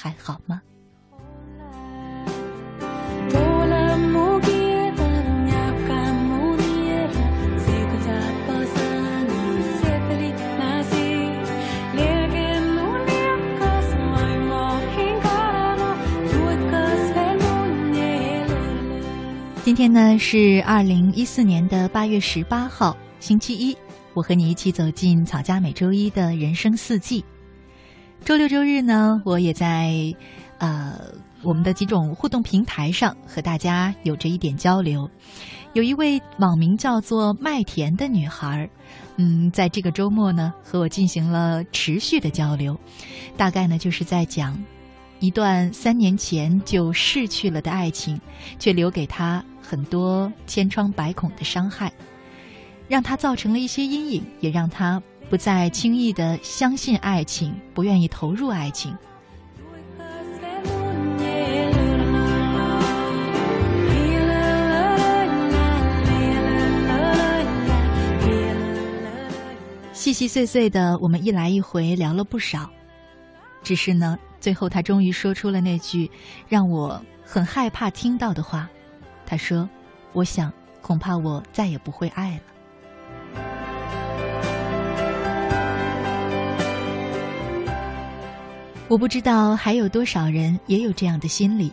还好吗？今天呢是二零一四年的八月十八号，星期一。我和你一起走进草家每周一的人生四季。周六周日呢，我也在呃我们的几种互动平台上和大家有着一点交流。有一位网名叫做麦田的女孩，嗯，在这个周末呢和我进行了持续的交流，大概呢就是在讲一段三年前就逝去了的爱情，却留给她很多千疮百孔的伤害，让她造成了一些阴影，也让她。不再轻易的相信爱情，不愿意投入爱情。细细碎碎的，我们一来一回聊了不少。只是呢，最后他终于说出了那句让我很害怕听到的话。他说：“我想，恐怕我再也不会爱了。”我不知道还有多少人也有这样的心理，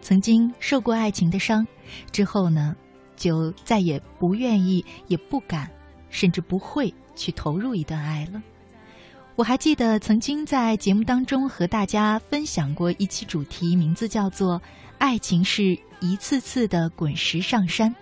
曾经受过爱情的伤，之后呢，就再也不愿意、也不敢，甚至不会去投入一段爱了。我还记得曾经在节目当中和大家分享过一期主题，名字叫做“爱情是一次次的滚石上山”。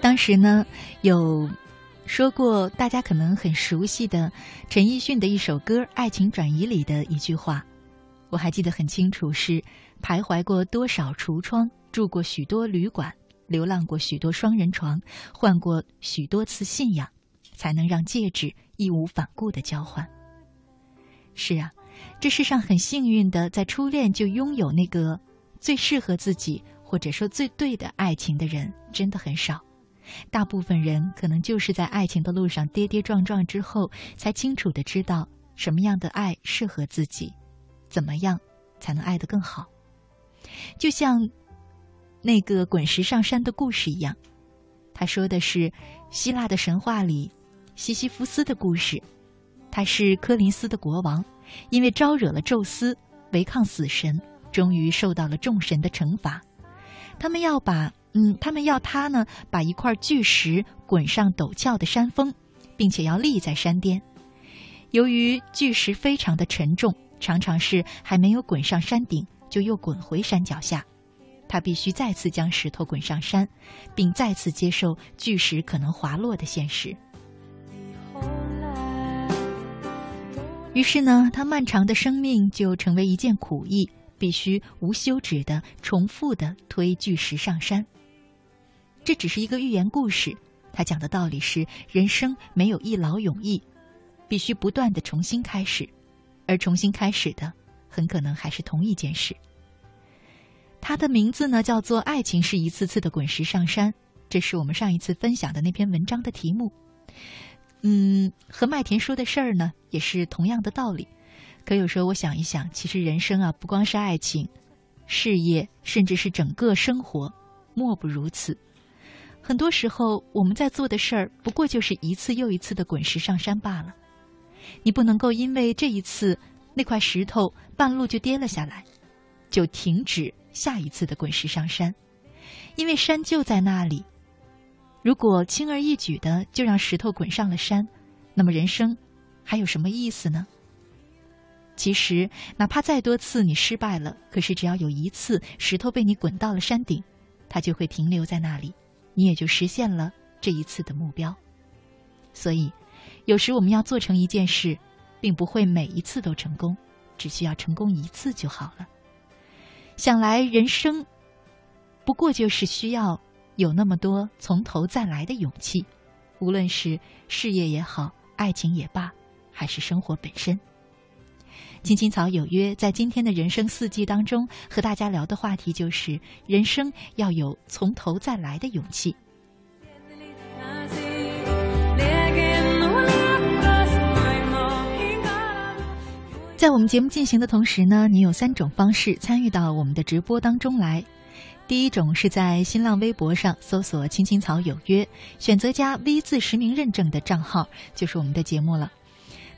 当时呢，有说过大家可能很熟悉的陈奕迅的一首歌《爱情转移》里的一句话，我还记得很清楚，是徘徊过多少橱窗，住过许多旅馆，流浪过许多双人床，换过许多次信仰，才能让戒指义无反顾的交换。是啊，这世上很幸运的，在初恋就拥有那个最适合自己或者说最对的爱情的人，真的很少。大部分人可能就是在爱情的路上跌跌撞撞之后，才清楚的知道什么样的爱适合自己，怎么样才能爱得更好。就像那个滚石上山的故事一样，他说的是希腊的神话里西西弗斯的故事。他是科林斯的国王，因为招惹了宙斯，违抗死神，终于受到了众神的惩罚。他们要把。嗯，他们要他呢，把一块巨石滚上陡峭的山峰，并且要立在山巅。由于巨石非常的沉重，常常是还没有滚上山顶，就又滚回山脚下。他必须再次将石头滚上山，并再次接受巨石可能滑落的现实。于是呢，他漫长的生命就成为一件苦役，必须无休止的、重复的推巨石上山。这只是一个寓言故事，他讲的道理是：人生没有一劳永逸，必须不断的重新开始，而重新开始的很可能还是同一件事。他的名字呢，叫做《爱情是一次次的滚石上山》，这是我们上一次分享的那篇文章的题目。嗯，和麦田说的事儿呢，也是同样的道理。可有时候我想一想，其实人生啊，不光是爱情、事业，甚至是整个生活，莫不如此。很多时候，我们在做的事儿，不过就是一次又一次的滚石上山罢了。你不能够因为这一次那块石头半路就跌了下来，就停止下一次的滚石上山，因为山就在那里。如果轻而易举的就让石头滚上了山，那么人生还有什么意思呢？其实，哪怕再多次你失败了，可是只要有一次石头被你滚到了山顶。它就会停留在那里，你也就实现了这一次的目标。所以，有时我们要做成一件事，并不会每一次都成功，只需要成功一次就好了。想来，人生不过就是需要有那么多从头再来的勇气，无论是事业也好，爱情也罢，还是生活本身。青青草有约，在今天的人生四季当中，和大家聊的话题就是人生要有从头再来的勇气。在我们节目进行的同时呢，你有三种方式参与到我们的直播当中来。第一种是在新浪微博上搜索“青青草有约”，选择加 V 字实名认证的账号，就是我们的节目了。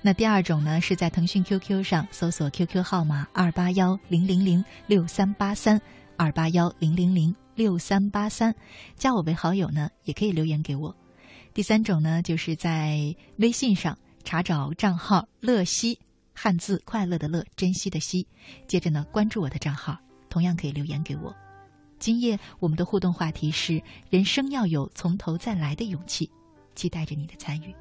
那第二种呢，是在腾讯 QQ 上搜索 QQ 号码二八幺零零零六三八三二八幺零零零六三八三，加我为好友呢，也可以留言给我。第三种呢，就是在微信上查找账号“乐西”，汉字快乐的乐，珍惜的惜，接着呢关注我的账号，同样可以留言给我。今夜我们的互动话题是：人生要有从头再来的勇气，期待着你的参与。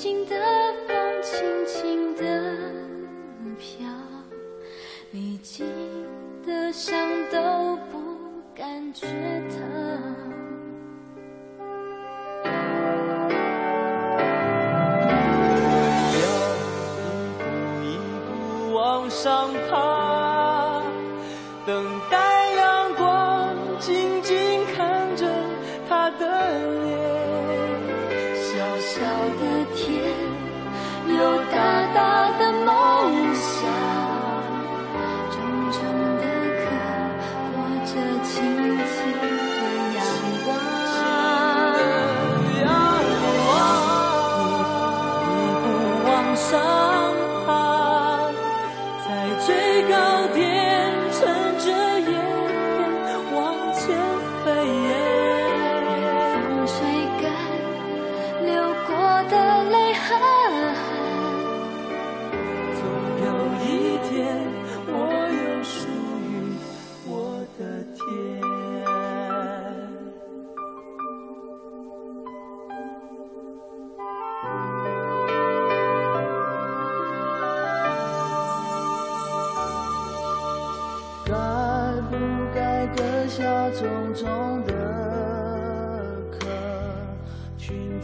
轻的风，轻轻的飘，离经的伤都不感觉。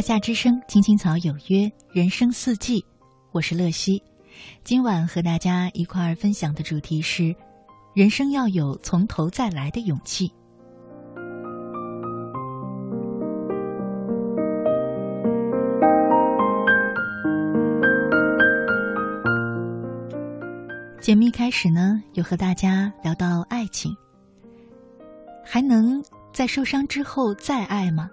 华夏之声，青青草有约，人生四季，我是乐西。今晚和大家一块儿分享的主题是：人生要有从头再来的勇气。节目一开始呢，有和大家聊到爱情，还能在受伤之后再爱吗？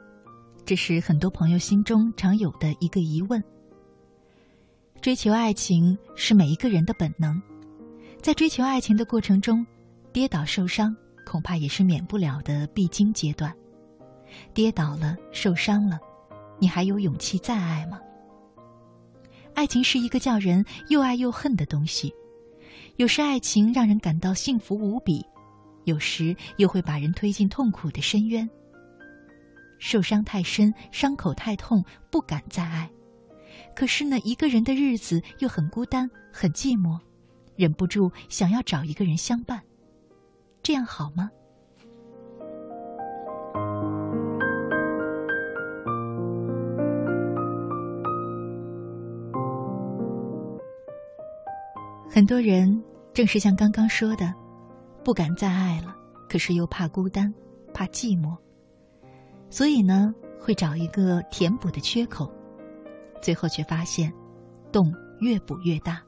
这是很多朋友心中常有的一个疑问。追求爱情是每一个人的本能，在追求爱情的过程中，跌倒受伤恐怕也是免不了的必经阶段。跌倒了，受伤了，你还有勇气再爱吗？爱情是一个叫人又爱又恨的东西，有时爱情让人感到幸福无比，有时又会把人推进痛苦的深渊。受伤太深，伤口太痛，不敢再爱。可是呢，一个人的日子又很孤单，很寂寞，忍不住想要找一个人相伴。这样好吗？很多人正是像刚刚说的，不敢再爱了，可是又怕孤单，怕寂寞。所以呢，会找一个填补的缺口，最后却发现，洞越补越大。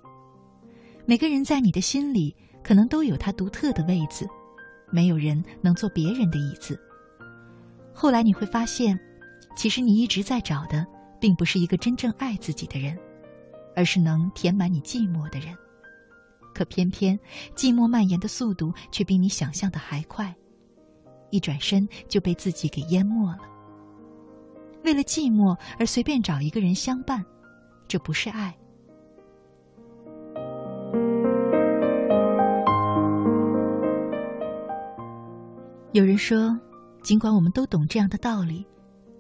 每个人在你的心里，可能都有他独特的位子，没有人能坐别人的椅子。后来你会发现，其实你一直在找的，并不是一个真正爱自己的人，而是能填满你寂寞的人。可偏偏，寂寞蔓延的速度却比你想象的还快。一转身就被自己给淹没了。为了寂寞而随便找一个人相伴，这不是爱。有人说，尽管我们都懂这样的道理，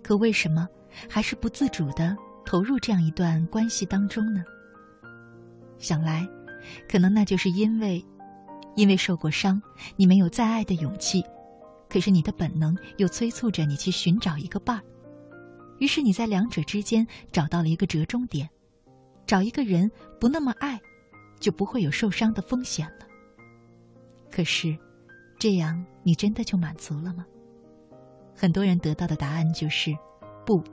可为什么还是不自主的投入这样一段关系当中呢？想来，可能那就是因为，因为受过伤，你没有再爱的勇气。可是你的本能又催促着你去寻找一个伴儿，于是你在两者之间找到了一个折中点，找一个人不那么爱，就不会有受伤的风险了。可是，这样你真的就满足了吗？很多人得到的答案就是不。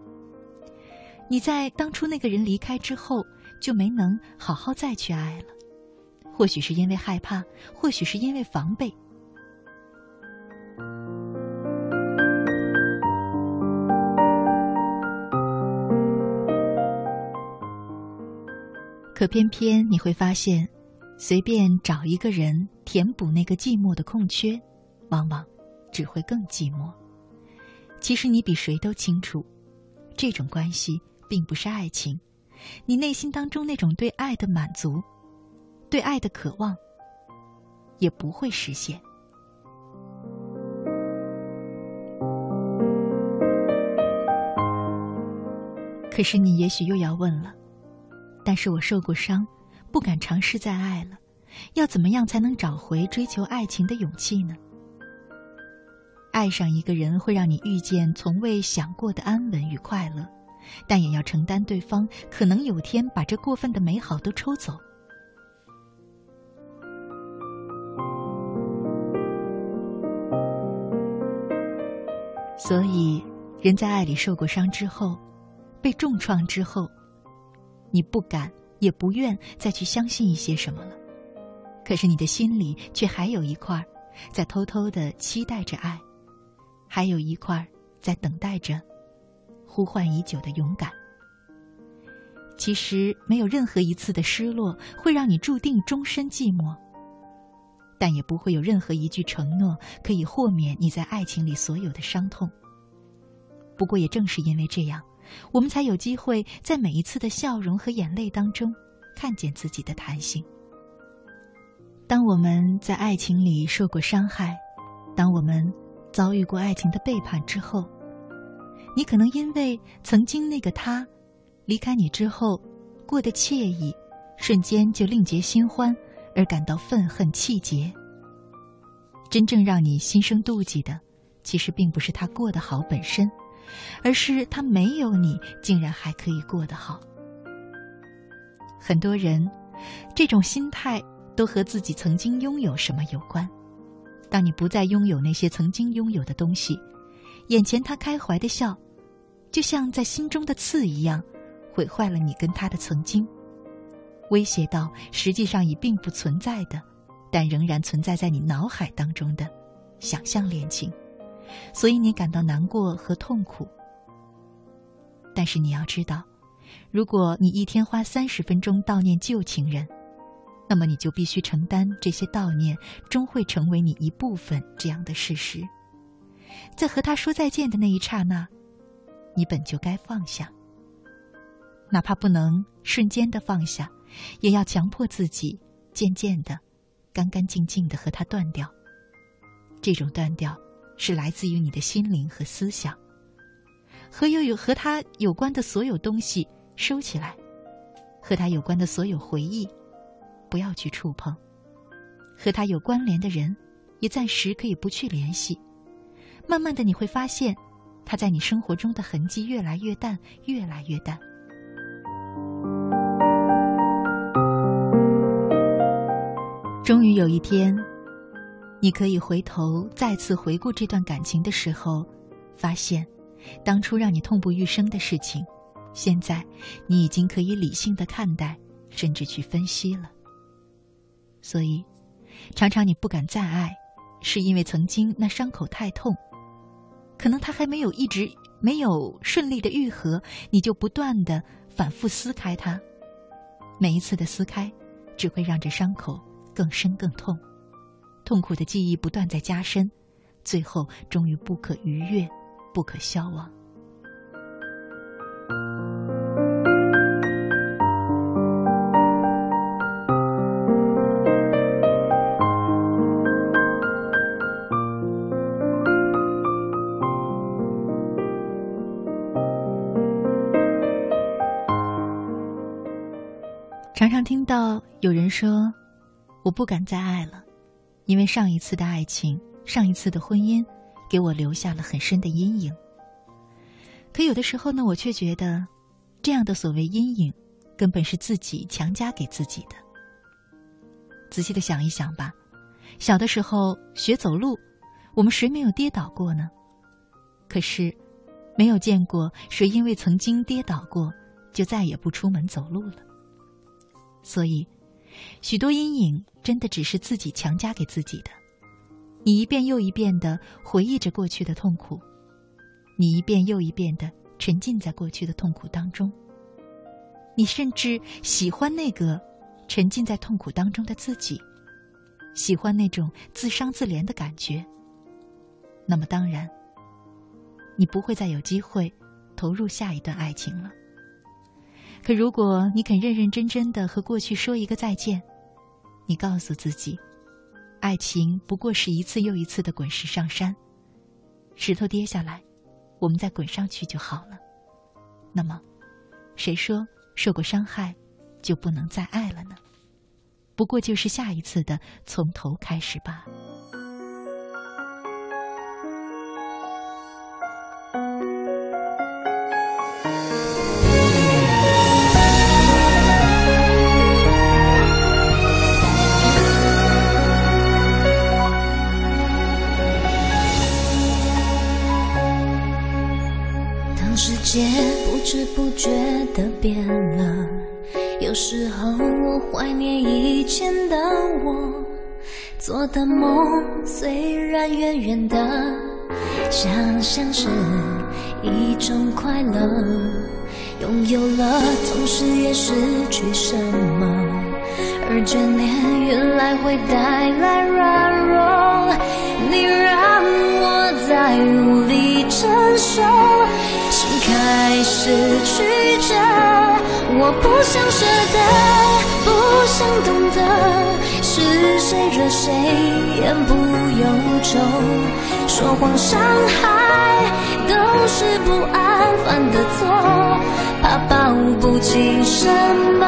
你在当初那个人离开之后，就没能好好再去爱了，或许是因为害怕，或许是因为防备。可偏偏你会发现，随便找一个人填补那个寂寞的空缺，往往只会更寂寞。其实你比谁都清楚，这种关系并不是爱情，你内心当中那种对爱的满足，对爱的渴望，也不会实现。可是你也许又要问了。但是我受过伤，不敢尝试再爱了。要怎么样才能找回追求爱情的勇气呢？爱上一个人会让你遇见从未想过的安稳与快乐，但也要承担对方可能有天把这过分的美好都抽走。所以，人在爱里受过伤之后，被重创之后。你不敢，也不愿再去相信一些什么了，可是你的心里却还有一块，在偷偷的期待着爱，还有一块在等待着呼唤已久的勇敢。其实没有任何一次的失落会让你注定终身寂寞，但也不会有任何一句承诺可以豁免你在爱情里所有的伤痛。不过也正是因为这样。我们才有机会在每一次的笑容和眼泪当中，看见自己的弹性。当我们在爱情里受过伤害，当我们遭遇过爱情的背叛之后，你可能因为曾经那个他离开你之后过得惬意，瞬间就另结新欢，而感到愤恨气结。真正让你心生妒忌的，其实并不是他过得好本身。而是他没有你，竟然还可以过得好。很多人，这种心态都和自己曾经拥有什么有关。当你不再拥有那些曾经拥有的东西，眼前他开怀的笑，就像在心中的刺一样，毁坏了你跟他的曾经，威胁到实际上已并不存在的，但仍然存在在你脑海当中的想象恋情，所以你感到难过和痛苦。但是你要知道，如果你一天花三十分钟悼念旧情人，那么你就必须承担这些悼念终会成为你一部分这样的事实。在和他说再见的那一刹那，你本就该放下，哪怕不能瞬间的放下，也要强迫自己渐渐的、干干净净的和他断掉。这种断掉是来自于你的心灵和思想，和有有和他有关的所有东西收起来，和他有关的所有回忆不要去触碰，和他有关联的人也暂时可以不去联系。慢慢的，你会发现，他在你生活中的痕迹越来越淡，越来越淡。终于有一天，你可以回头再次回顾这段感情的时候，发现，当初让你痛不欲生的事情，现在你已经可以理性的看待，甚至去分析了。所以，常常你不敢再爱，是因为曾经那伤口太痛。可能他还没有一直没有顺利的愈合，你就不断的反复撕开它，每一次的撕开，只会让这伤口更深更痛，痛苦的记忆不断在加深，最后终于不可逾越，不可消亡。常常听到有人说：“我不敢再爱了，因为上一次的爱情、上一次的婚姻，给我留下了很深的阴影。”可有的时候呢，我却觉得，这样的所谓阴影，根本是自己强加给自己的。仔细的想一想吧，小的时候学走路，我们谁没有跌倒过呢？可是，没有见过谁因为曾经跌倒过，就再也不出门走路了。所以，许多阴影真的只是自己强加给自己的。你一遍又一遍的回忆着过去的痛苦，你一遍又一遍的沉浸在过去的痛苦当中。你甚至喜欢那个沉浸在痛苦当中的自己，喜欢那种自伤自怜的感觉。那么，当然，你不会再有机会投入下一段爱情了。可如果你肯认认真真的和过去说一个再见，你告诉自己，爱情不过是一次又一次的滚石上山，石头跌下来，我们再滚上去就好了。那么，谁说受过伤害就不能再爱了呢？不过就是下一次的从头开始吧。不知不觉的变了，有时候我怀念以前的我，做的梦虽然远远的，想象是一种快乐，拥有了，同时也失去什么，而眷恋原来会带来软弱，你让我再无力承受。开始曲折，我不想舍得，不想懂得，是谁惹谁言不由衷，说谎伤害都是不安犯的错，怕抱不紧什么，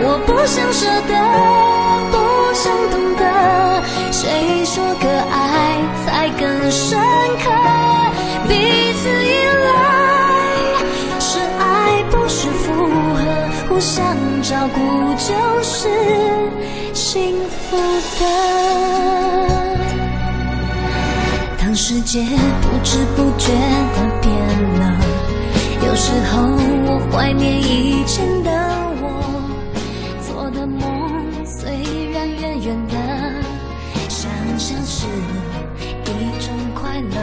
我不想舍得，不想懂得，谁说个爱才更深刻，就是幸福的。当世界不知不觉的变了，有时候我怀念以前的我，做的梦虽然远远的，想想是一种快乐。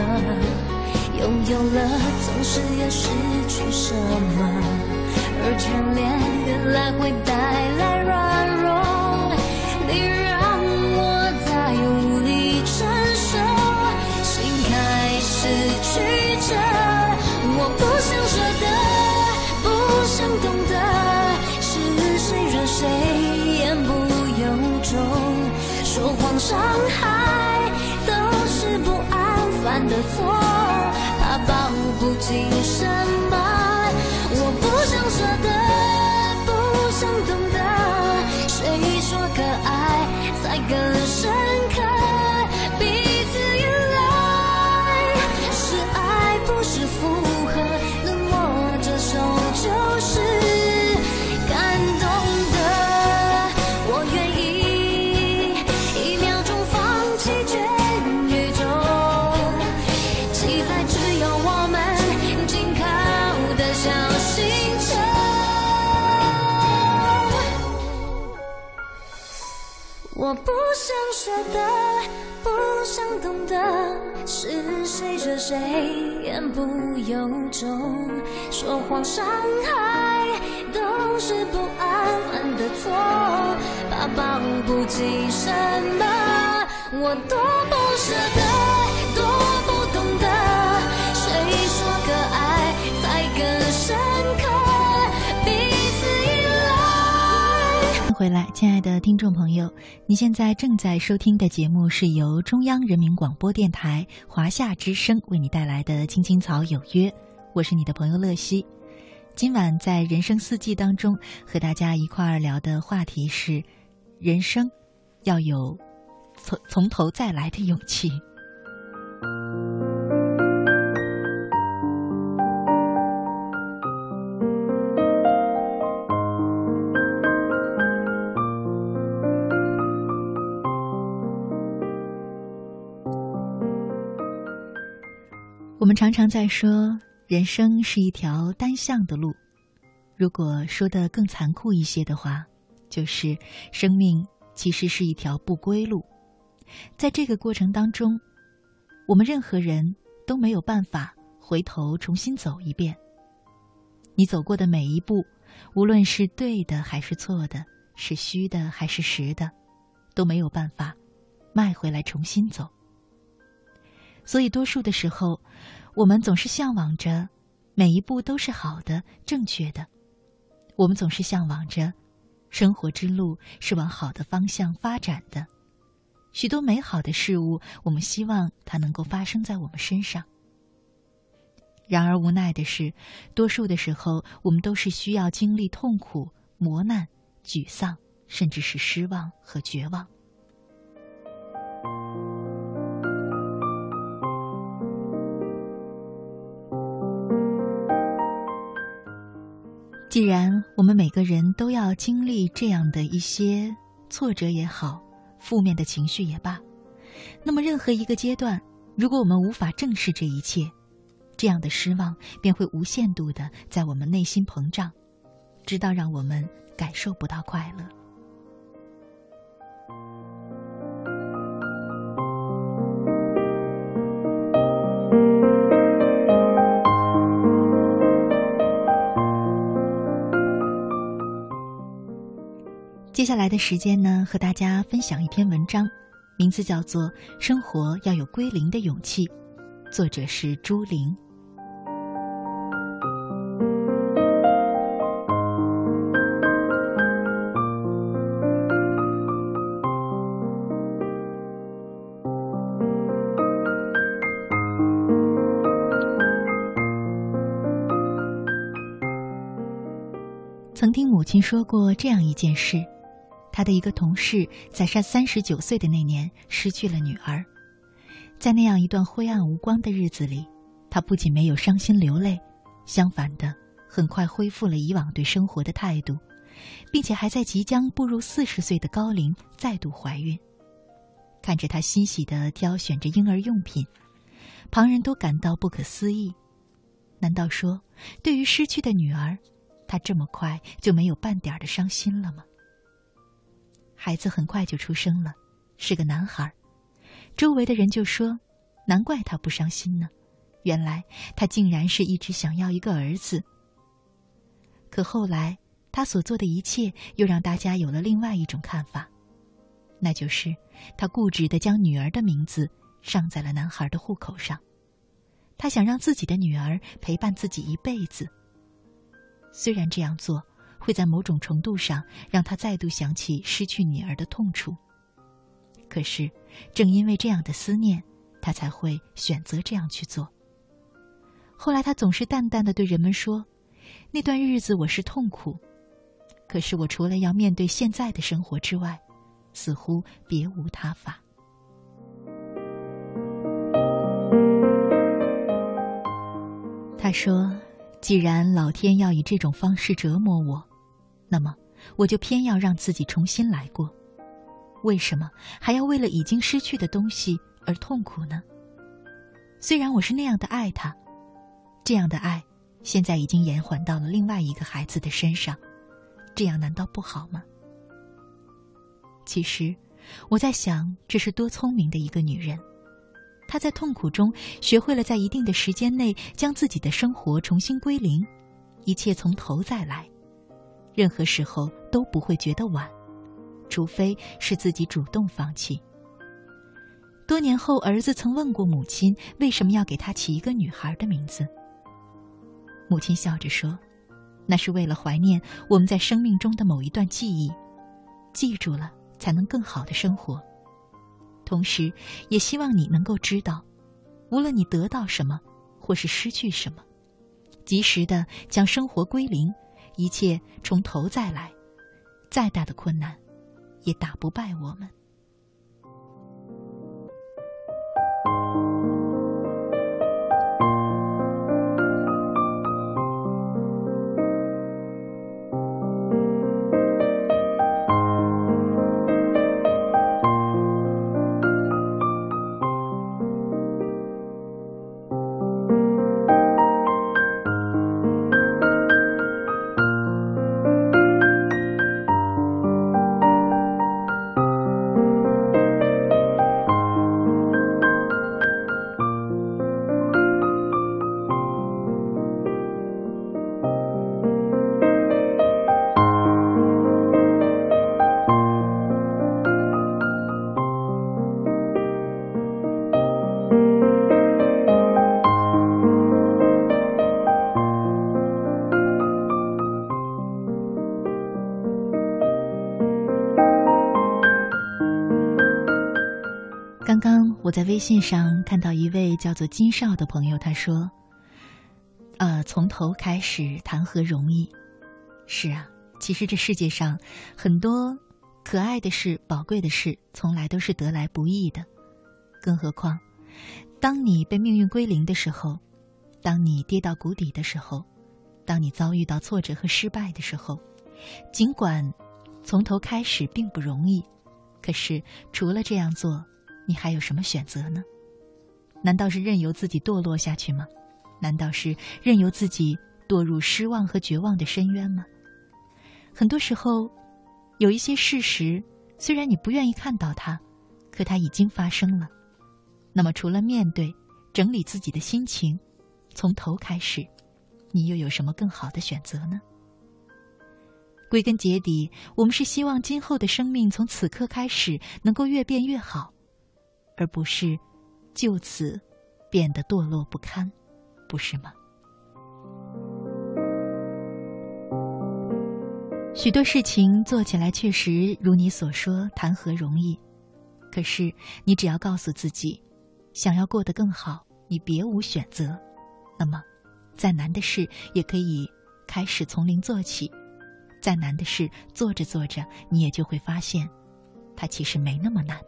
拥有了，总是要失去什么，而眷恋原来会带来软弱。你让我再无力承受，心开始曲折。我不想舍得，不想懂得，是谁惹谁言不由衷，说谎伤害都是不安分的错，怕保不紧什么，我多不舍得，来，亲爱的听众朋友。你现在正在收听的节目是由中央人民广播电台华夏之声为你带来的《青青草有约》，我是你的朋友乐西。今晚在人生四季当中和大家一块儿聊的话题是：人生要有从从头再来的勇气。我们常常在说，人生是一条单向的路。如果说的更残酷一些的话，就是生命其实是一条不归路。在这个过程当中，我们任何人都没有办法回头重新走一遍。你走过的每一步，无论是对的还是错的，是虚的还是实的，都没有办法迈回来重新走。所以，多数的时候，我们总是向往着每一步都是好的、正确的。我们总是向往着生活之路是往好的方向发展的。许多美好的事物，我们希望它能够发生在我们身上。然而，无奈的是，多数的时候，我们都是需要经历痛苦、磨难、沮丧，甚至是失望和绝望。既然我们每个人都要经历这样的一些挫折也好，负面的情绪也罢，那么任何一个阶段，如果我们无法正视这一切，这样的失望便会无限度的在我们内心膨胀，直到让我们感受不到快乐。接下来的时间呢，和大家分享一篇文章，名字叫做《生活要有归零的勇气》，作者是朱玲。曾听母亲说过这样一件事。他的一个同事在他三十九岁的那年失去了女儿，在那样一段灰暗无光的日子里，他不仅没有伤心流泪，相反的，很快恢复了以往对生活的态度，并且还在即将步入四十岁的高龄再度怀孕。看着她欣喜的挑选着婴儿用品，旁人都感到不可思议。难道说，对于失去的女儿，她这么快就没有半点的伤心了吗？孩子很快就出生了，是个男孩。周围的人就说：“难怪他不伤心呢，原来他竟然是一直想要一个儿子。”可后来，他所做的一切又让大家有了另外一种看法。那就是，他固执的将女儿的名字上在了男孩的户口上，他想让自己的女儿陪伴自己一辈子。虽然这样做会在某种程度上让他再度想起失去女儿的痛楚，可是，正因为这样的思念，他才会选择这样去做。后来，他总是淡淡的对人们说：“那段日子我是痛苦，可是我除了要面对现在的生活之外。”似乎别无他法。他说：“既然老天要以这种方式折磨我，那么我就偏要让自己重新来过。为什么还要为了已经失去的东西而痛苦呢？虽然我是那样的爱他，这样的爱现在已经延缓到了另外一个孩子的身上，这样难道不好吗？”其实，我在想，这是多聪明的一个女人。她在痛苦中学会了在一定的时间内将自己的生活重新归零，一切从头再来，任何时候都不会觉得晚，除非是自己主动放弃。多年后，儿子曾问过母亲为什么要给他起一个女孩的名字，母亲笑着说：“那是为了怀念我们在生命中的某一段记忆，记住了。”才能更好的生活，同时，也希望你能够知道，无论你得到什么，或是失去什么，及时的将生活归零，一切从头再来，再大的困难，也打不败我们。在微信上看到一位叫做金少的朋友，他说：“呃，从头开始谈何容易？是啊，其实这世界上很多可爱的事、宝贵的事，从来都是得来不易的。更何况，当你被命运归零的时候，当你跌到谷底的时候，当你遭遇到挫折和失败的时候，尽管从头开始并不容易，可是除了这样做。”你还有什么选择呢？难道是任由自己堕落下去吗？难道是任由自己堕入失望和绝望的深渊吗？很多时候，有一些事实，虽然你不愿意看到它，可它已经发生了。那么，除了面对、整理自己的心情，从头开始，你又有什么更好的选择呢？归根结底，我们是希望今后的生命从此刻开始能够越变越好。而不是就此变得堕落不堪，不是吗？许多事情做起来确实如你所说，谈何容易？可是你只要告诉自己，想要过得更好，你别无选择。那么，再难的事也可以开始从零做起；再难的事做着做着，你也就会发现，它其实没那么难。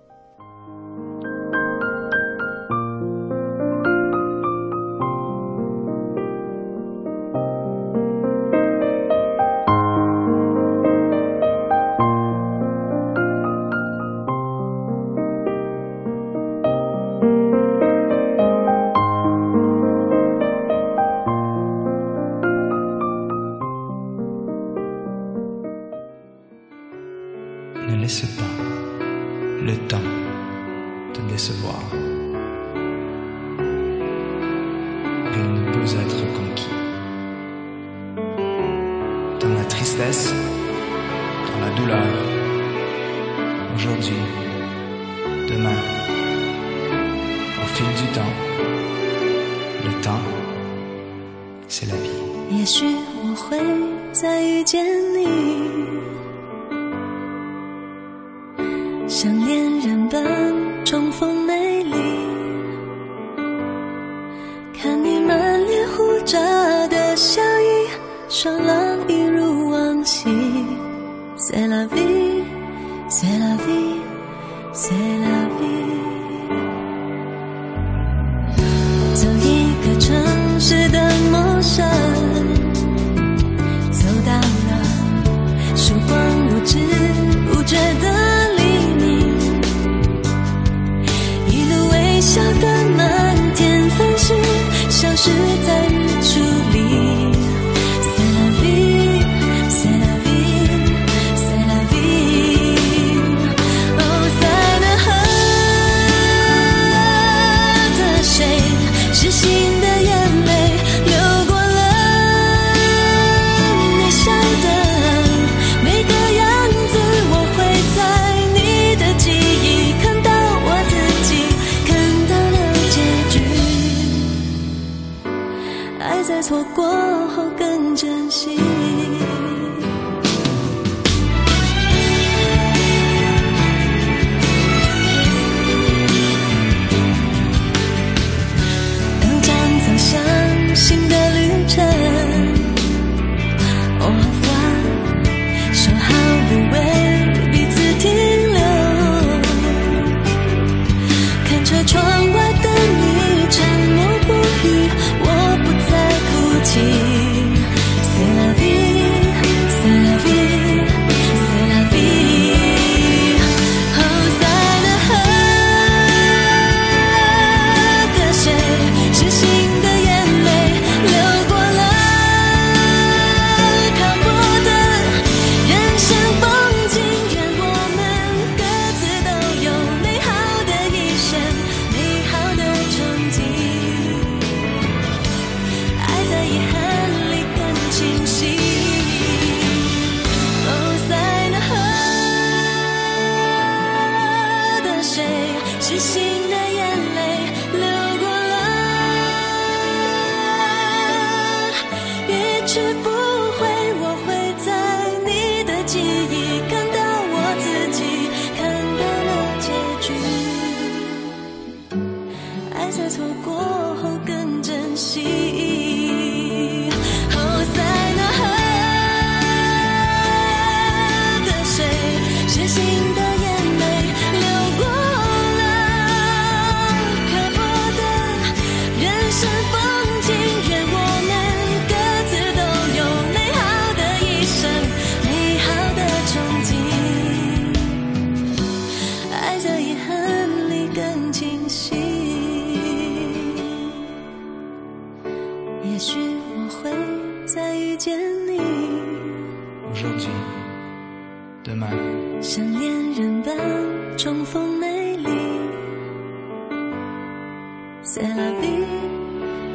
C'est la vie,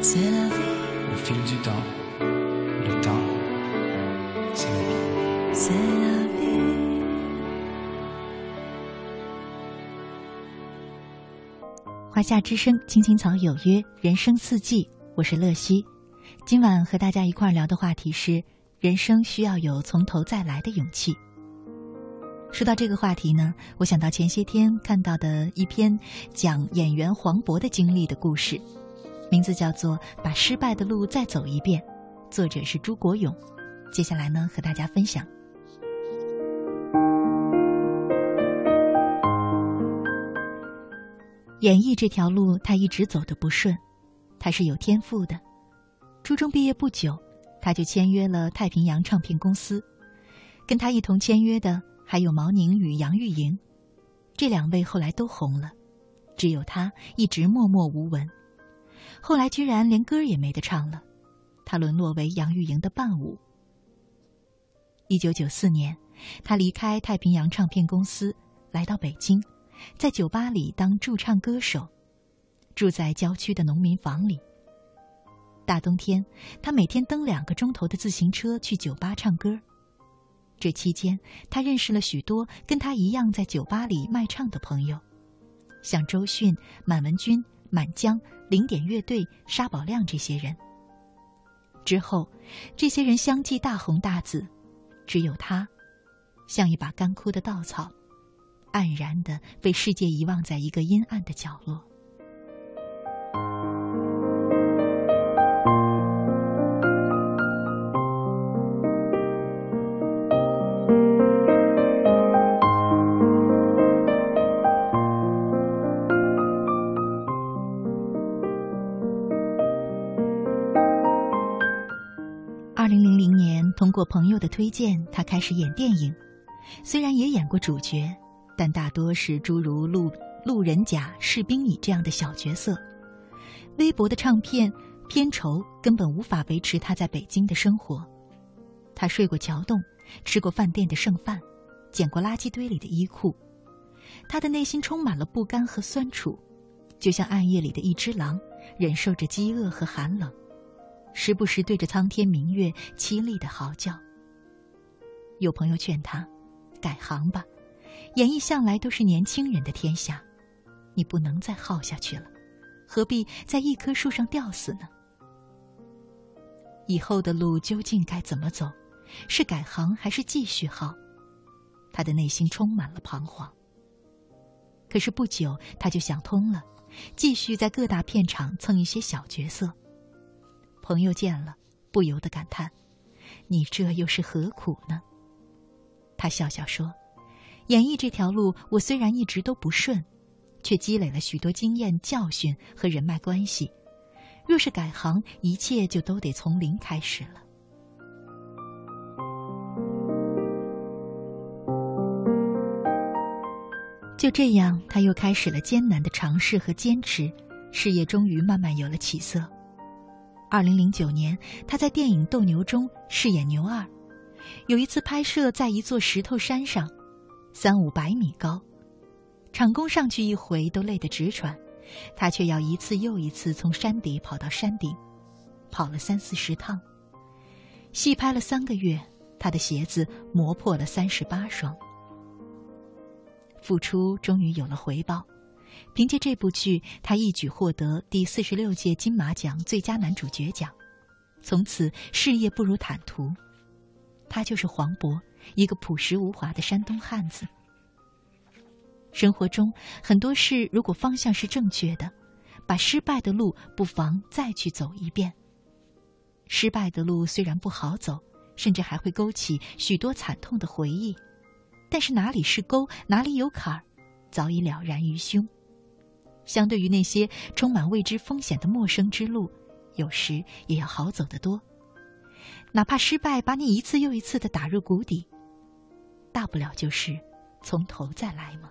c'est la vie, au fil du temps, le temps, c'est la vie. c'est la vie。华夏之声《青青草有约》，人生四季，我是乐西。今晚和大家一块儿聊的话题是：人生需要有从头再来的勇气。说到这个话题呢，我想到前些天看到的一篇讲演员黄渤的经历的故事，名字叫做《把失败的路再走一遍》，作者是朱国勇。接下来呢，和大家分享。演艺这条路，他一直走的不顺。他是有天赋的，初中毕业不久，他就签约了太平洋唱片公司。跟他一同签约的还有毛宁与杨钰莹，这两位后来都红了，只有他一直默默无闻。后来居然连歌也没得唱了，他沦落为杨钰莹的伴舞。一九九四年，他离开太平洋唱片公司，来到北京，在酒吧里当驻唱歌手，住在郊区的农民房里。大冬天，他每天蹬两个钟头的自行车去酒吧唱歌。这期间，他认识了许多跟他一样在酒吧里卖唱的朋友，像周迅、满文军、满江、零点乐队、沙宝亮这些人。之后，这些人相继大红大紫，只有他，像一把干枯的稻草，黯然的被世界遗忘在一个阴暗的角落。朋友的推荐，他开始演电影。虽然也演过主角，但大多是诸如路路人甲、士兵乙这样的小角色。微薄的唱片片酬根本无法维持他在北京的生活。他睡过桥洞，吃过饭店的剩饭，捡过垃圾堆里的衣裤。他的内心充满了不甘和酸楚，就像暗夜里的一只狼，忍受着饥饿和寒冷。时不时对着苍天明月凄厉的嚎叫。有朋友劝他，改行吧，演艺向来都是年轻人的天下，你不能再耗下去了，何必在一棵树上吊死呢？以后的路究竟该怎么走？是改行还是继续耗？他的内心充满了彷徨。可是不久他就想通了，继续在各大片场蹭一些小角色。朋友见了，不由得感叹：“你这又是何苦呢？”他笑笑说：“演艺这条路，我虽然一直都不顺，却积累了许多经验、教训和人脉关系。若是改行，一切就都得从零开始了。”就这样，他又开始了艰难的尝试和坚持，事业终于慢慢有了起色。二零零九年，他在电影《斗牛》中饰演牛二。有一次拍摄在一座石头山上，三五百米高，场工上去一回都累得直喘，他却要一次又一次从山底跑到山顶，跑了三四十趟。戏拍了三个月，他的鞋子磨破了三十八双。付出终于有了回报。凭借这部剧，他一举获得第四十六届金马奖最佳男主角奖，从此事业步入坦途。他就是黄渤，一个朴实无华的山东汉子。生活中很多事，如果方向是正确的，把失败的路不妨再去走一遍。失败的路虽然不好走，甚至还会勾起许多惨痛的回忆，但是哪里是沟，哪里有坎儿，早已了然于胸。相对于那些充满未知风险的陌生之路，有时也要好走得多。哪怕失败把你一次又一次的打入谷底，大不了就是从头再来嘛。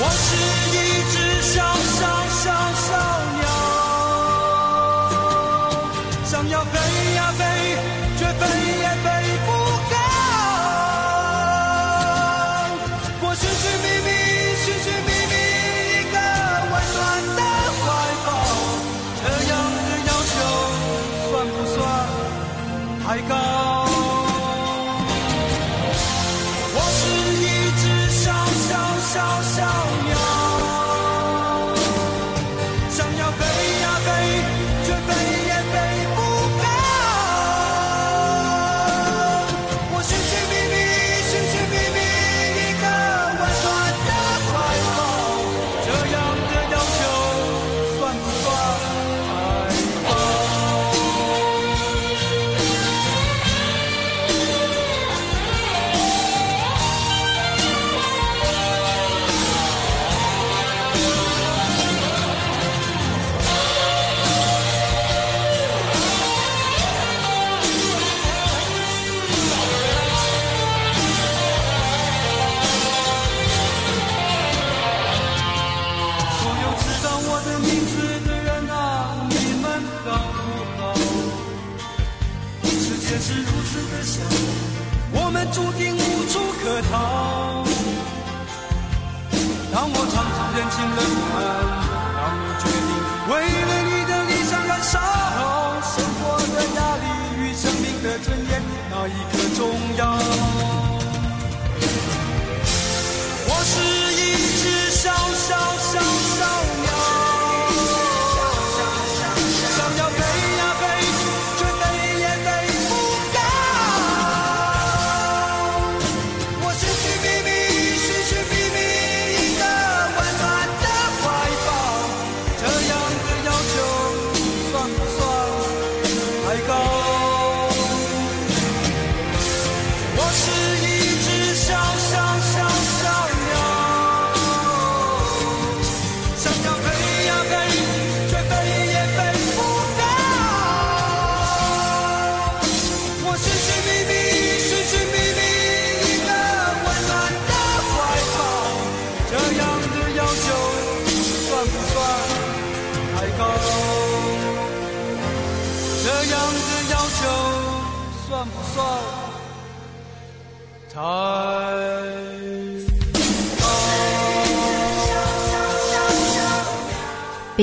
我是一只小小小小鸟，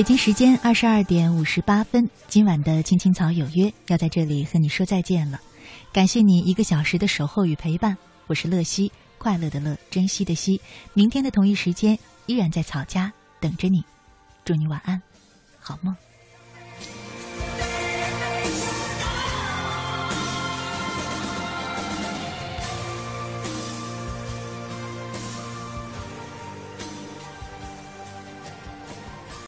京时间二十二点五十八分，今晚的青青草有约要在这里和你说再见了。感谢你一个小时的守候与陪伴，我是乐西，快乐的乐，珍惜的惜。明天的同一时间依然在草家等着你，祝你晚安，好梦。